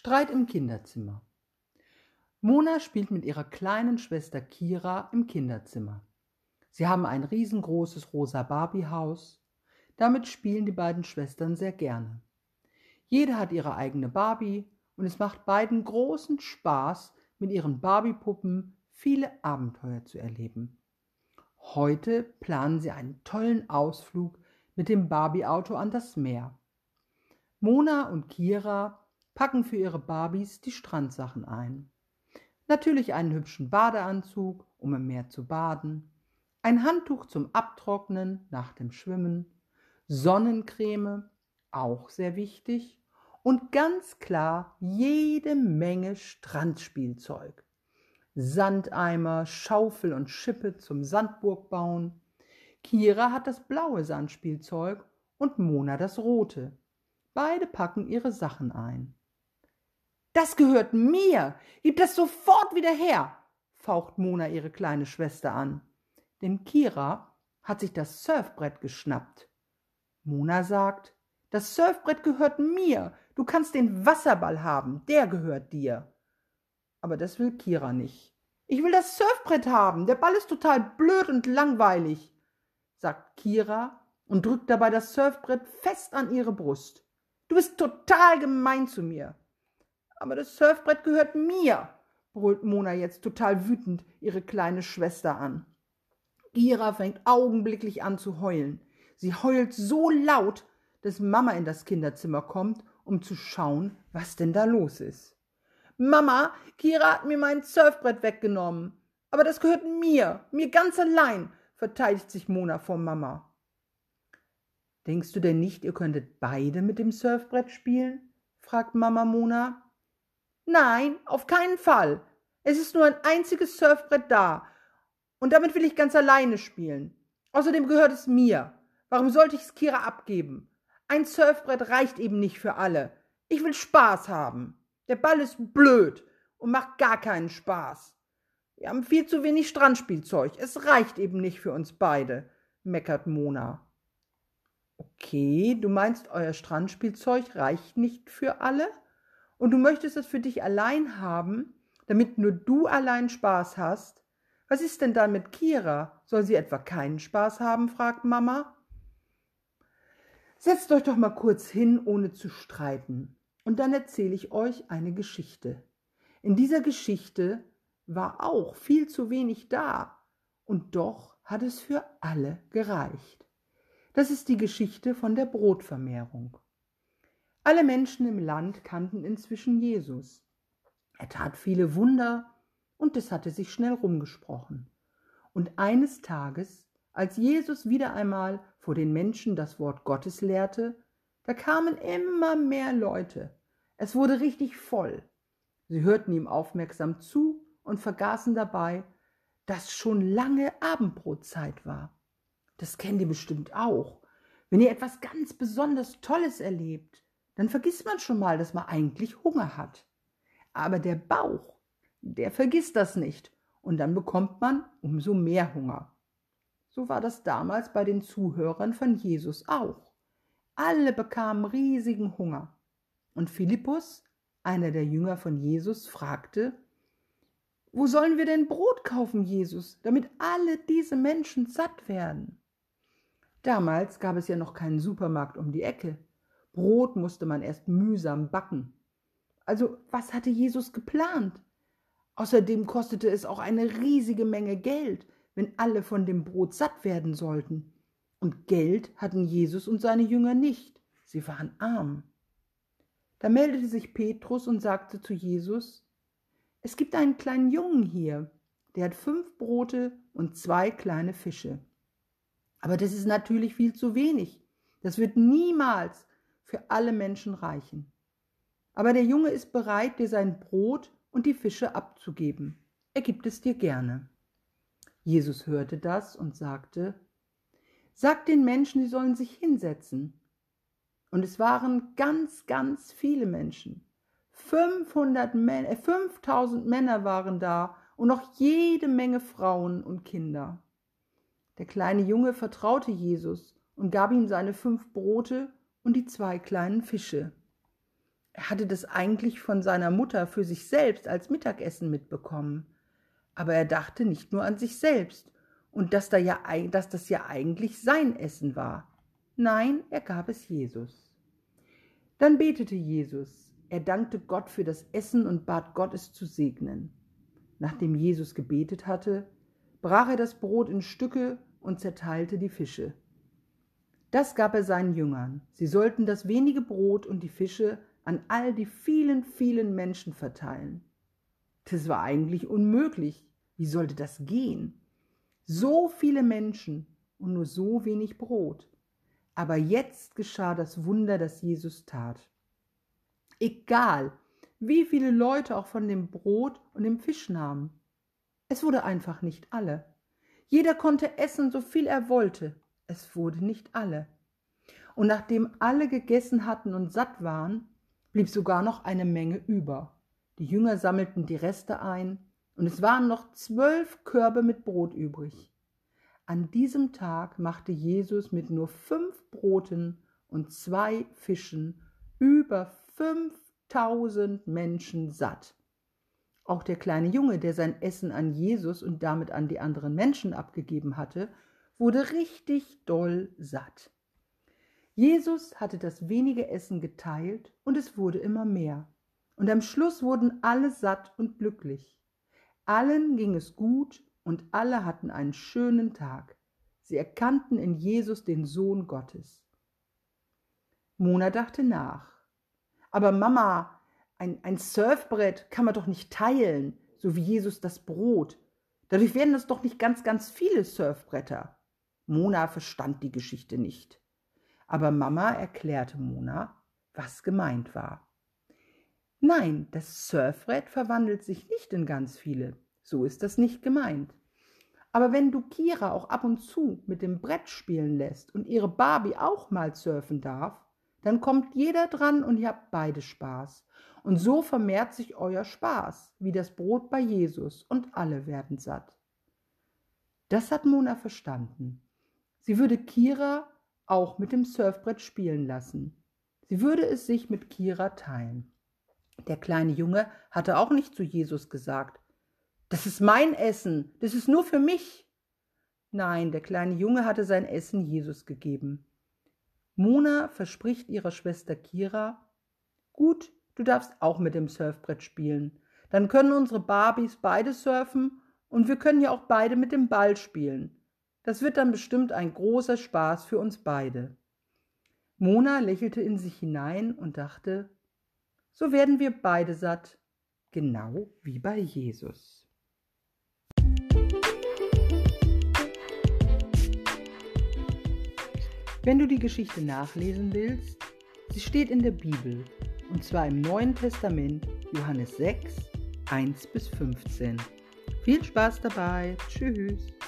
Streit im Kinderzimmer. Mona spielt mit ihrer kleinen Schwester Kira im Kinderzimmer. Sie haben ein riesengroßes rosa Barbiehaus. Damit spielen die beiden Schwestern sehr gerne. Jede hat ihre eigene Barbie und es macht beiden großen Spaß, mit ihren Barbiepuppen viele Abenteuer zu erleben. Heute planen sie einen tollen Ausflug mit dem Barbie-Auto an das Meer. Mona und Kira packen für ihre Barbies die Strandsachen ein. Natürlich einen hübschen Badeanzug, um im Meer zu baden, ein Handtuch zum Abtrocknen nach dem Schwimmen, Sonnencreme, auch sehr wichtig, und ganz klar jede Menge Strandspielzeug. Sandeimer, Schaufel und Schippe zum Sandburg bauen. Kira hat das blaue Sandspielzeug und Mona das rote. Beide packen ihre Sachen ein. Das gehört mir. Gib das sofort wieder her, faucht Mona ihre kleine Schwester an. Denn Kira hat sich das Surfbrett geschnappt. Mona sagt, das Surfbrett gehört mir. Du kannst den Wasserball haben, der gehört dir. Aber das will Kira nicht. Ich will das Surfbrett haben. Der Ball ist total blöd und langweilig, sagt Kira und drückt dabei das Surfbrett fest an ihre Brust. Du bist total gemein zu mir. Aber das Surfbrett gehört mir, brüllt Mona jetzt total wütend ihre kleine Schwester an. Gira fängt augenblicklich an zu heulen. Sie heult so laut, dass Mama in das Kinderzimmer kommt, um zu schauen, was denn da los ist. Mama, Kira hat mir mein Surfbrett weggenommen. Aber das gehört mir, mir ganz allein, verteidigt sich Mona vor Mama. Denkst du denn nicht, ihr könntet beide mit dem Surfbrett spielen? fragt Mama Mona. Nein, auf keinen Fall. Es ist nur ein einziges Surfbrett da. Und damit will ich ganz alleine spielen. Außerdem gehört es mir. Warum sollte ich es Kira abgeben? Ein Surfbrett reicht eben nicht für alle. Ich will Spaß haben. Der Ball ist blöd und macht gar keinen Spaß. Wir haben viel zu wenig Strandspielzeug. Es reicht eben nicht für uns beide, meckert Mona. Okay, du meinst, euer Strandspielzeug reicht nicht für alle? Und du möchtest es für dich allein haben, damit nur du allein Spaß hast, was ist denn dann mit Kira? Soll sie etwa keinen Spaß haben? fragt Mama. Setzt euch doch mal kurz hin, ohne zu streiten, und dann erzähle ich euch eine Geschichte. In dieser Geschichte war auch viel zu wenig da, und doch hat es für alle gereicht. Das ist die Geschichte von der Brotvermehrung. Alle Menschen im Land kannten inzwischen Jesus. Er tat viele Wunder und es hatte sich schnell rumgesprochen. Und eines Tages, als Jesus wieder einmal vor den Menschen das Wort Gottes lehrte, da kamen immer mehr Leute. Es wurde richtig voll. Sie hörten ihm aufmerksam zu und vergaßen dabei, dass schon lange Abendbrotzeit war. Das kennt ihr bestimmt auch. Wenn ihr etwas ganz besonders Tolles erlebt, dann vergisst man schon mal, dass man eigentlich Hunger hat. Aber der Bauch, der vergisst das nicht und dann bekommt man umso mehr Hunger. So war das damals bei den Zuhörern von Jesus auch. Alle bekamen riesigen Hunger. Und Philippus, einer der Jünger von Jesus, fragte, wo sollen wir denn Brot kaufen, Jesus, damit alle diese Menschen satt werden? Damals gab es ja noch keinen Supermarkt um die Ecke. Brot musste man erst mühsam backen. Also was hatte Jesus geplant? Außerdem kostete es auch eine riesige Menge Geld, wenn alle von dem Brot satt werden sollten. Und Geld hatten Jesus und seine Jünger nicht, sie waren arm. Da meldete sich Petrus und sagte zu Jesus, es gibt einen kleinen Jungen hier, der hat fünf Brote und zwei kleine Fische. Aber das ist natürlich viel zu wenig. Das wird niemals für alle Menschen reichen. Aber der Junge ist bereit, dir sein Brot und die Fische abzugeben. Er gibt es dir gerne. Jesus hörte das und sagte, Sag den Menschen, sie sollen sich hinsetzen. Und es waren ganz, ganz viele Menschen. 500 Männer, äh, 5000 Männer waren da und noch jede Menge Frauen und Kinder. Der kleine Junge vertraute Jesus und gab ihm seine fünf Brote und die zwei kleinen Fische. Er hatte das eigentlich von seiner Mutter für sich selbst als Mittagessen mitbekommen. Aber er dachte nicht nur an sich selbst und dass, da ja, dass das ja eigentlich sein Essen war. Nein, er gab es Jesus. Dann betete Jesus. Er dankte Gott für das Essen und bat Gott, es zu segnen. Nachdem Jesus gebetet hatte, brach er das Brot in Stücke und zerteilte die Fische. Das gab er seinen Jüngern. Sie sollten das wenige Brot und die Fische an all die vielen, vielen Menschen verteilen. Das war eigentlich unmöglich. Wie sollte das gehen? So viele Menschen und nur so wenig Brot. Aber jetzt geschah das Wunder, das Jesus tat. Egal, wie viele Leute auch von dem Brot und dem Fisch nahmen. Es wurde einfach nicht alle. Jeder konnte essen, so viel er wollte. Es wurde nicht alle. Und nachdem alle gegessen hatten und satt waren, blieb sogar noch eine Menge über. Die Jünger sammelten die Reste ein, und es waren noch zwölf Körbe mit Brot übrig. An diesem Tag machte Jesus mit nur fünf Broten und zwei Fischen über fünftausend Menschen satt. Auch der kleine Junge, der sein Essen an Jesus und damit an die anderen Menschen abgegeben hatte, wurde richtig doll satt. Jesus hatte das wenige Essen geteilt und es wurde immer mehr. Und am Schluss wurden alle satt und glücklich. Allen ging es gut und alle hatten einen schönen Tag. Sie erkannten in Jesus den Sohn Gottes. Mona dachte nach. Aber Mama, ein, ein Surfbrett kann man doch nicht teilen, so wie Jesus das Brot. Dadurch werden es doch nicht ganz, ganz viele Surfbretter. Mona verstand die Geschichte nicht. Aber Mama erklärte Mona, was gemeint war. Nein, das Surfbrett verwandelt sich nicht in ganz viele. So ist das nicht gemeint. Aber wenn du Kira auch ab und zu mit dem Brett spielen lässt und ihre Barbie auch mal surfen darf, dann kommt jeder dran und ihr habt beide Spaß. Und so vermehrt sich euer Spaß, wie das Brot bei Jesus, und alle werden satt. Das hat Mona verstanden. Sie würde Kira auch mit dem Surfbrett spielen lassen. Sie würde es sich mit Kira teilen. Der kleine Junge hatte auch nicht zu Jesus gesagt, das ist mein Essen, das ist nur für mich. Nein, der kleine Junge hatte sein Essen Jesus gegeben. Mona verspricht ihrer Schwester Kira, gut, du darfst auch mit dem Surfbrett spielen. Dann können unsere Barbies beide surfen und wir können ja auch beide mit dem Ball spielen. Das wird dann bestimmt ein großer Spaß für uns beide. Mona lächelte in sich hinein und dachte, so werden wir beide satt, genau wie bei Jesus. Wenn du die Geschichte nachlesen willst, sie steht in der Bibel, und zwar im Neuen Testament, Johannes 6, 1 bis 15. Viel Spaß dabei. Tschüss.